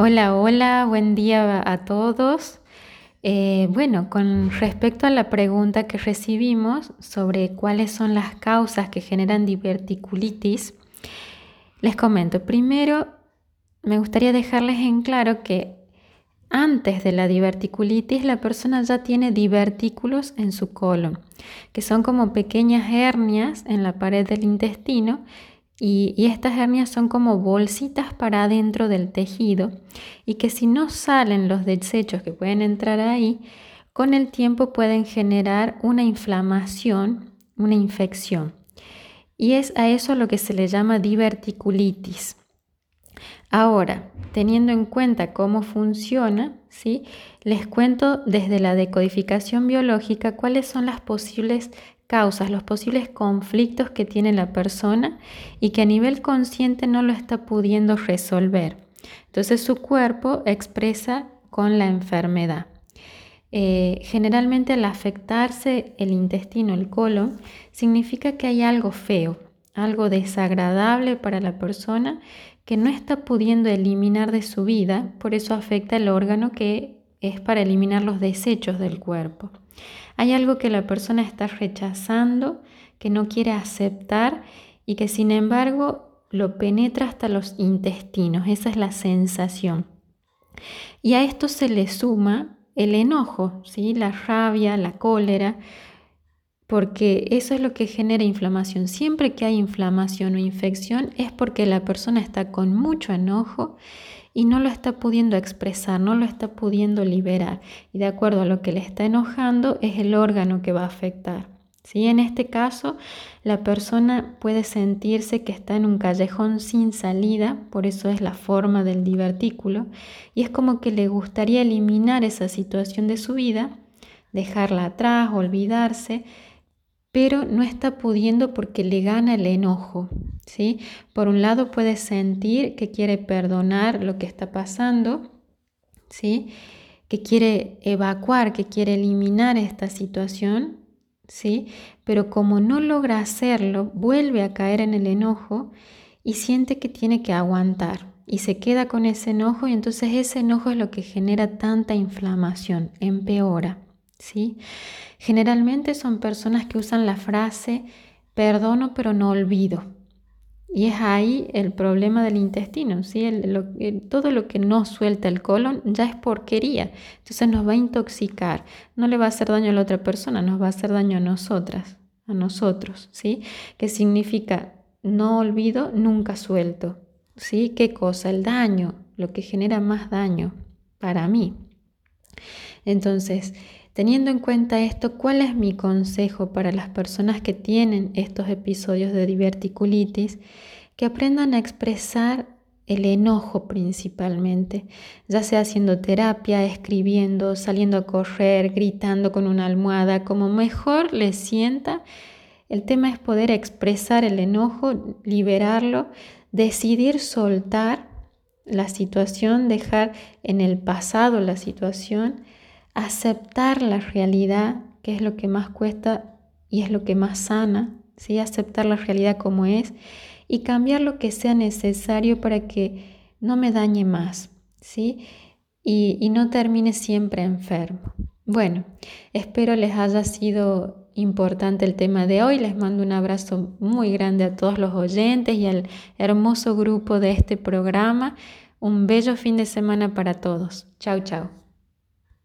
Hola, hola, buen día a todos. Eh, bueno, con respecto a la pregunta que recibimos sobre cuáles son las causas que generan diverticulitis, les comento. Primero, me gustaría dejarles en claro que antes de la diverticulitis la persona ya tiene divertículos en su colon, que son como pequeñas hernias en la pared del intestino y, estas hernias son como bolsitas para adentro del tejido y que si no salen los desechos que pueden entrar ahí, con el tiempo pueden generar una inflamación, una infección. Y es a eso lo que se le llama diverticulitis. Ahora, teniendo en cuenta cómo funciona, ¿sí? les cuento desde la decodificación biológica cuáles son las posibles causas, los posibles conflictos que tiene la persona y que a nivel consciente no lo está pudiendo resolver. Entonces su cuerpo expresa con la enfermedad. Eh, generalmente al afectarse el intestino, el colon, significa que hay algo feo, algo desagradable para la persona que no está pudiendo eliminar de su vida, por eso afecta el órgano que es para eliminar los desechos del cuerpo. Hay algo que la persona está rechazando, que no quiere aceptar y que sin embargo lo penetra hasta los intestinos. Esa es la sensación. Y a esto se le suma el enojo, ¿sí? la rabia, la cólera, porque eso es lo que genera inflamación. Siempre que hay inflamación o infección es porque la persona está con mucho enojo y no lo está pudiendo expresar, no lo está pudiendo liberar. Y de acuerdo a lo que le está enojando es el órgano que va a afectar. ¿Sí? En este caso, la persona puede sentirse que está en un callejón sin salida, por eso es la forma del divertículo, y es como que le gustaría eliminar esa situación de su vida, dejarla atrás, olvidarse, pero no está pudiendo porque le gana el enojo. ¿Sí? Por un lado puede sentir que quiere perdonar lo que está pasando, ¿sí? que quiere evacuar, que quiere eliminar esta situación, ¿sí? pero como no logra hacerlo, vuelve a caer en el enojo y siente que tiene que aguantar y se queda con ese enojo y entonces ese enojo es lo que genera tanta inflamación, empeora. ¿sí? Generalmente son personas que usan la frase perdono pero no olvido. Y es ahí el problema del intestino, ¿sí? todo lo que no suelta el colon ya es porquería, entonces nos va a intoxicar, no le va a hacer daño a la otra persona, nos va a hacer daño a nosotras, a nosotros, ¿sí? Que significa no olvido, nunca suelto, ¿sí? ¿Qué cosa? El daño, lo que genera más daño para mí. Entonces, Teniendo en cuenta esto, ¿cuál es mi consejo para las personas que tienen estos episodios de diverticulitis? Que aprendan a expresar el enojo principalmente, ya sea haciendo terapia, escribiendo, saliendo a correr, gritando con una almohada, como mejor les sienta. El tema es poder expresar el enojo, liberarlo, decidir soltar la situación, dejar en el pasado la situación aceptar la realidad, que es lo que más cuesta y es lo que más sana, ¿sí? aceptar la realidad como es y cambiar lo que sea necesario para que no me dañe más ¿sí? y, y no termine siempre enfermo. Bueno, espero les haya sido importante el tema de hoy. Les mando un abrazo muy grande a todos los oyentes y al hermoso grupo de este programa. Un bello fin de semana para todos. Chao, chao.